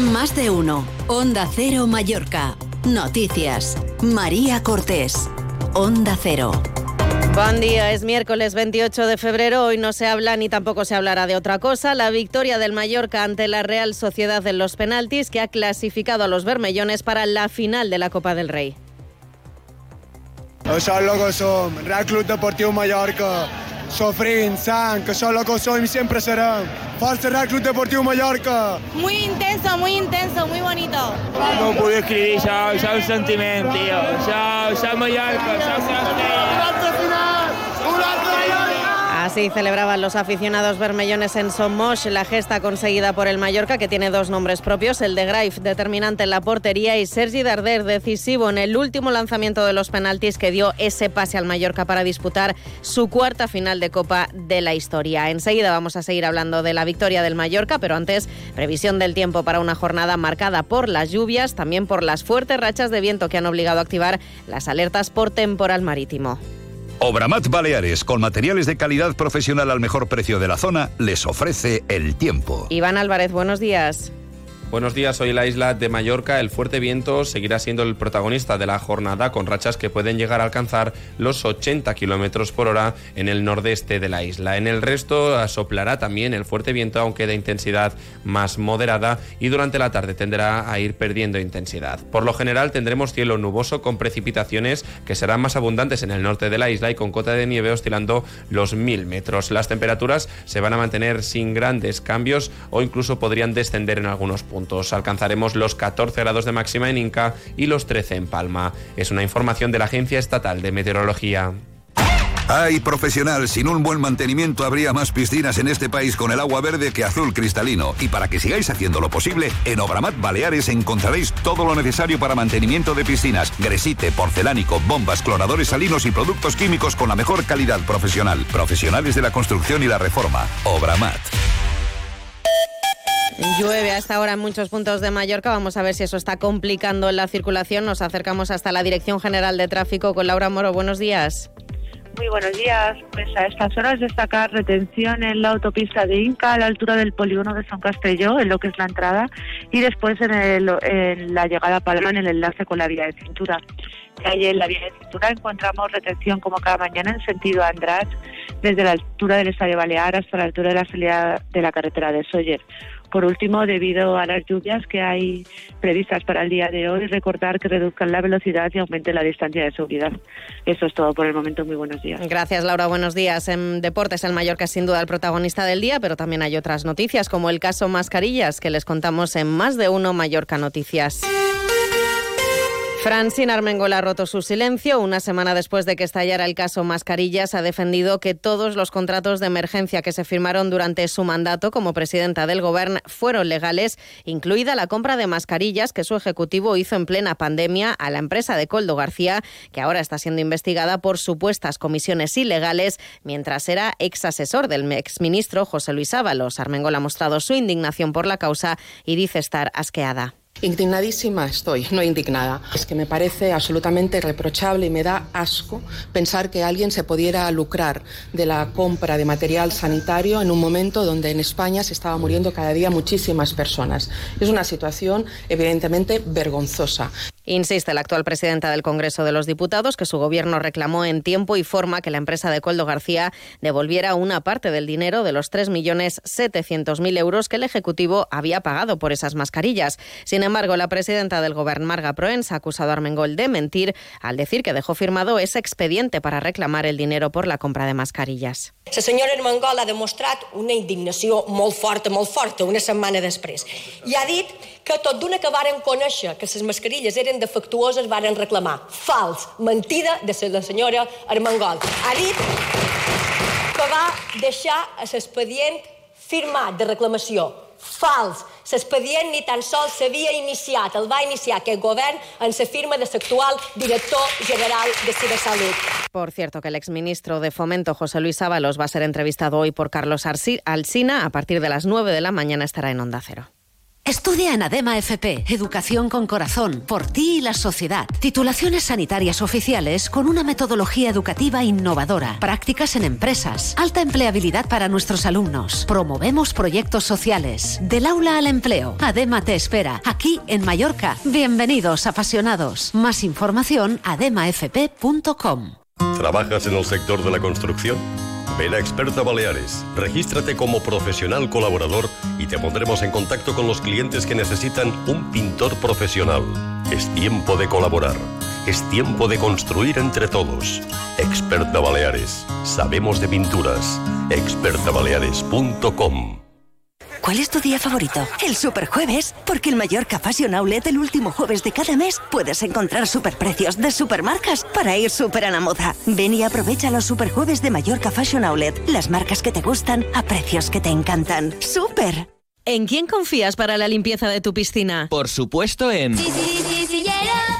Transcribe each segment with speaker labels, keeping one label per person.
Speaker 1: Más de uno. Onda Cero Mallorca. Noticias. María Cortés. Onda Cero.
Speaker 2: Buen día, es miércoles 28 de febrero. Hoy no se habla ni tampoco se hablará de otra cosa. La victoria del Mallorca ante la Real Sociedad en los penaltis que ha clasificado a los bermellones para la final de la Copa del Rey.
Speaker 3: El que som, Real Club Deportiu Mallorca, sofrint, sang, que això és el que som i sempre serem. Força Real Club Deportiu Mallorca!
Speaker 4: Muy intenso, muy intenso, muy bonito.
Speaker 5: No descriure, això, això és un sentiment, tio. Això, això és Mallorca, això és Castella.
Speaker 2: Así celebraban los aficionados bermellones en Somos la gesta conseguida por el Mallorca, que tiene dos nombres propios, el de Graif, determinante en la portería, y Sergi Darder, decisivo en el último lanzamiento de los penaltis que dio ese pase al Mallorca para disputar su cuarta final de Copa de la historia. Enseguida vamos a seguir hablando de la victoria del Mallorca, pero antes, previsión del tiempo para una jornada marcada por las lluvias, también por las fuertes rachas de viento que han obligado a activar las alertas por temporal marítimo.
Speaker 6: Obramat Baleares, con materiales de calidad profesional al mejor precio de la zona, les ofrece el tiempo.
Speaker 2: Iván Álvarez, buenos días.
Speaker 7: Buenos días, hoy la isla de Mallorca el fuerte viento seguirá siendo el protagonista de la jornada con rachas que pueden llegar a alcanzar los 80 kilómetros por hora en el nordeste de la isla. En el resto soplará también el fuerte viento, aunque de intensidad más moderada, y durante la tarde tenderá a ir perdiendo intensidad. Por lo general tendremos cielo nuboso con precipitaciones que serán más abundantes en el norte de la isla y con cota de nieve oscilando los 1000 metros. Las temperaturas se van a mantener sin grandes cambios o incluso podrían descender en algunos puntos. Alcanzaremos los 14 grados de máxima en Inca y los 13 en Palma. Es una información de la Agencia Estatal de Meteorología.
Speaker 6: Ay, profesional, sin un buen mantenimiento habría más piscinas en este país con el agua verde que azul cristalino. Y para que sigáis haciendo lo posible, en Obramat Baleares encontraréis todo lo necesario para mantenimiento de piscinas, gresite, porcelánico, bombas, cloradores salinos y productos químicos con la mejor calidad profesional. Profesionales de la construcción y la reforma. Obramat.
Speaker 2: Llueve a esta hora en muchos puntos de Mallorca. Vamos a ver si eso está complicando la circulación. Nos acercamos hasta la Dirección General de Tráfico con Laura Moro. Buenos días.
Speaker 8: Muy buenos días. Pues a estas horas destacar retención en la autopista de Inca a la altura del polígono de San Castelló, en lo que es la entrada, y después en, el, en la llegada a Palma en el enlace con la vía de cintura. Ahí en la vía de cintura encontramos retención como cada mañana en sentido András, desde la altura del Estadio Balear hasta la altura de la salida de la carretera de Soller. Por último, debido a las lluvias que hay previstas para el día de hoy, recordar que reduzcan la velocidad y aumenten la distancia de seguridad. Eso es todo por el momento. Muy buenos días.
Speaker 2: Gracias, Laura. Buenos días. En deportes, el Mallorca es sin duda el protagonista del día, pero también hay otras noticias, como el caso Mascarillas, que les contamos en más de uno Mallorca Noticias. Francine Armengol ha roto su silencio. Una semana después de que estallara el caso Mascarillas, ha defendido que todos los contratos de emergencia que se firmaron durante su mandato como presidenta del Gobierno fueron legales, incluida la compra de mascarillas que su ejecutivo hizo en plena pandemia a la empresa de Coldo García, que ahora está siendo investigada por supuestas comisiones ilegales mientras era ex asesor del exministro José Luis Ábalos. Armengol ha mostrado su indignación por la causa y dice estar asqueada.
Speaker 9: Indignadísima estoy, no indignada. Es que me parece absolutamente reprochable y me da asco pensar que alguien se pudiera lucrar de la compra de material sanitario en un momento donde en España se estaba muriendo cada día muchísimas personas. Es una situación evidentemente vergonzosa.
Speaker 2: Insiste la actual presidenta del Congreso de los Diputados que su gobierno reclamó en tiempo y forma que la empresa de Coldo García devolviera una parte del dinero de los 3.700.000 euros que el Ejecutivo había pagado por esas mascarillas. Sin embargo, la presidenta del Gobierno, Marga Proens, ha acusado a Armengol de mentir al decir que dejó firmado ese expediente para reclamar el dinero por la compra de mascarillas.
Speaker 10: La senyora Armengol ha demostrat una indignació molt forta, molt forta, una setmana després. I ha dit que tot d'una que varen conèixer que les mascarilles eren defectuoses varen reclamar. Fals, mentida de la senyora Armengol. Ha dit que va deixar l'expedient firmat de reclamació. Fals. L'expedient ni tan sols s'havia iniciat, el va iniciar aquest govern en la firma de l'actual director general de Cibersalut.
Speaker 2: Por cierto, que el exministro de Fomento, José Luis Ábalos, va a ser entrevistado hoy por Carlos Alsina. A partir de las 9 de la mañana estará en Onda Cero.
Speaker 1: Estudia en ADEMA FP, Educación con Corazón, por ti y la sociedad. Titulaciones sanitarias oficiales con una metodología educativa innovadora, prácticas en empresas, alta empleabilidad para nuestros alumnos. Promovemos proyectos sociales. Del aula al empleo. ADEMA te espera, aquí en Mallorca. Bienvenidos, apasionados. Más información, ademafp.com.
Speaker 11: ¿Trabajas en el sector de la construcción? Ven a Experta Baleares, regístrate como profesional colaborador y te pondremos en contacto con los clientes que necesitan un pintor profesional. Es tiempo de colaborar. Es tiempo de construir entre todos. Experta Baleares. Sabemos de pinturas. expertabaleares.com
Speaker 12: ¿Cuál es tu día favorito? El Superjueves, porque el Mallorca Fashion Outlet el último jueves de cada mes puedes encontrar superprecios de supermarcas para ir súper a la moda. Ven y aprovecha los Superjueves de Mallorca Fashion Outlet, las marcas que te gustan a precios que te encantan. ¡Súper!
Speaker 2: ¿En quién confías para la limpieza de tu piscina?
Speaker 13: Por supuesto en...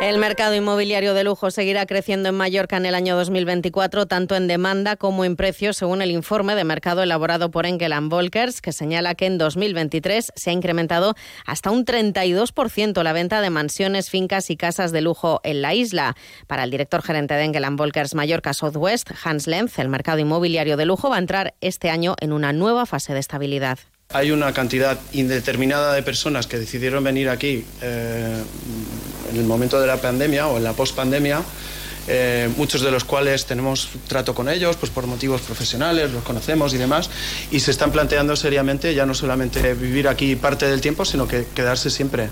Speaker 2: El mercado inmobiliario de lujo seguirá creciendo en Mallorca en el año 2024, tanto en demanda como en precios, según el informe de mercado elaborado por Engel Volkers, que señala que en 2023 se ha incrementado hasta un 32% la venta de mansiones, fincas y casas de lujo en la isla. Para el director gerente de Engel Volkers Mallorca Southwest, Hans Lenz, el mercado inmobiliario de lujo va a entrar este año en una nueva fase de estabilidad.
Speaker 14: Hay una cantidad indeterminada de personas que decidieron venir aquí eh, en el momento de la pandemia o en la post-pandemia, eh, muchos de los cuales tenemos trato con ellos pues por motivos profesionales, los conocemos y demás, y se están planteando seriamente ya no solamente vivir aquí parte del tiempo, sino que quedarse siempre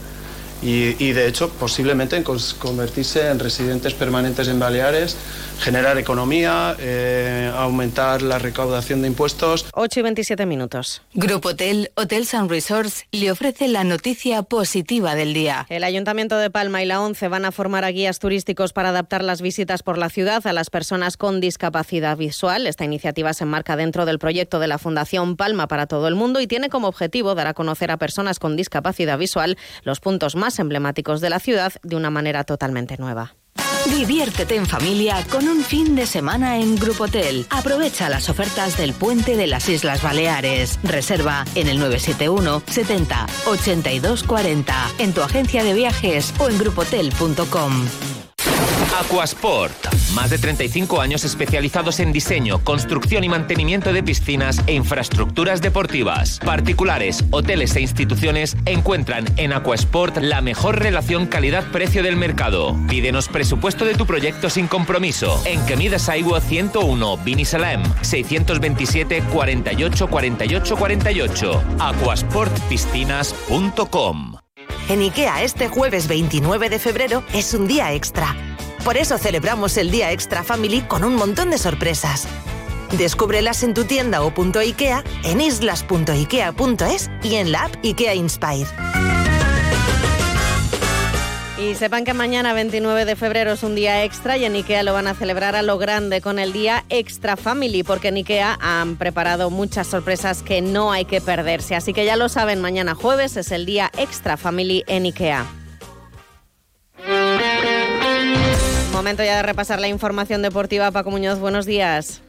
Speaker 14: y, de hecho posiblemente en convertirse en residentes permanentes en Baleares, generar economía, eh, aumentar la recaudación de impuestos.
Speaker 2: 8 y 27 minutos.
Speaker 15: Grupo Hotel, Hotels and Resorts le ofrece la noticia positiva del día.
Speaker 2: El Ayuntamiento de Palma y la ONCE van a formar a guías turísticos para adaptar las visitas por la ciudad a las personas con discapacidad visual. Esta iniciativa se enmarca dentro del proyecto de la Fundación Palma para todo el mundo y tiene como objetivo dar a conocer a personas con discapacidad visual los puntos más emblemáticos de la ciudad de una manera totalmente nueva.
Speaker 15: Diviértete en familia con un fin de semana en Grupo Hotel. Aprovecha las ofertas del puente de las Islas Baleares. Reserva en el 971 70 82 40 en tu agencia de viajes o en grupotel.com.
Speaker 13: Aquasport. Más de 35 años especializados en diseño, construcción y mantenimiento de piscinas e infraestructuras deportivas. Particulares, hoteles e instituciones encuentran en Aquasport la mejor relación calidad-precio del mercado. Pídenos presupuesto de tu proyecto sin compromiso. En Kemidas Aiwa 101, Binisalem, 627 48 48 48. aquasportpiscinas.com
Speaker 16: En IKEA este jueves 29 de febrero es un día extra por eso celebramos el Día Extra Family con un montón de sorpresas. Descúbrelas en tu tienda o punto IKEA, en islas.ikea.es y en la app IKEA Inspire.
Speaker 2: Y sepan que mañana 29 de febrero es un día extra y en IKEA lo van a celebrar a lo grande con el día Extra Family porque en IKEA han preparado muchas sorpresas que no hay que perderse. Así que ya lo saben, mañana jueves es el día Extra Family en IKEA. Momento ya de repasar la información deportiva. Paco Muñoz, buenos días.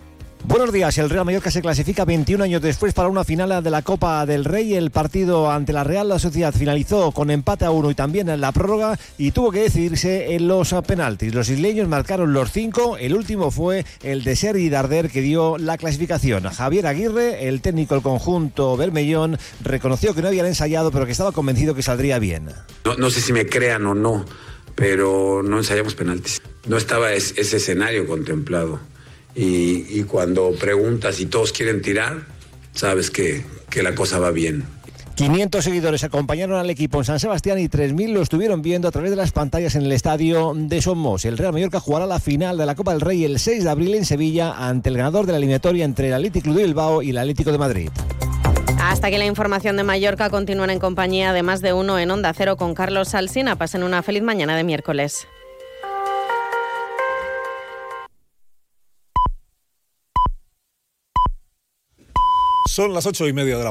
Speaker 17: Buenos días. El Real Mallorca se clasifica 21 años después para una final de la Copa del Rey. El partido ante la Real la Sociedad finalizó con empate a uno y también en la prórroga y tuvo que decidirse en los penaltis. Los isleños marcaron los cinco. El último fue el de Sergi Darder que dio la clasificación. Javier Aguirre, el técnico del conjunto Bermellón, reconoció que no habían ensayado pero que estaba convencido que saldría bien.
Speaker 18: No, no sé si me crean o no pero no ensayamos penaltis. No estaba ese escenario contemplado. Y, cuando preguntas y todos quieren tirar, sabes que, que la cosa va bien.
Speaker 17: 500 seguidores acompañaron al equipo en San Sebastián y 3.000 lo estuvieron viendo a través de las pantallas en el estadio de Somos. El Real Mallorca jugará la final de la Copa del Rey el 6 de abril en Sevilla ante el ganador de la eliminatoria entre el Atlético de Bilbao y el Atlético de Madrid.
Speaker 2: Hasta que la información de Mallorca continúa en compañía de más de uno en Onda Cero con Carlos Salsina. Pasen una feliz mañana de miércoles.
Speaker 19: Son las ocho y media de la mañana.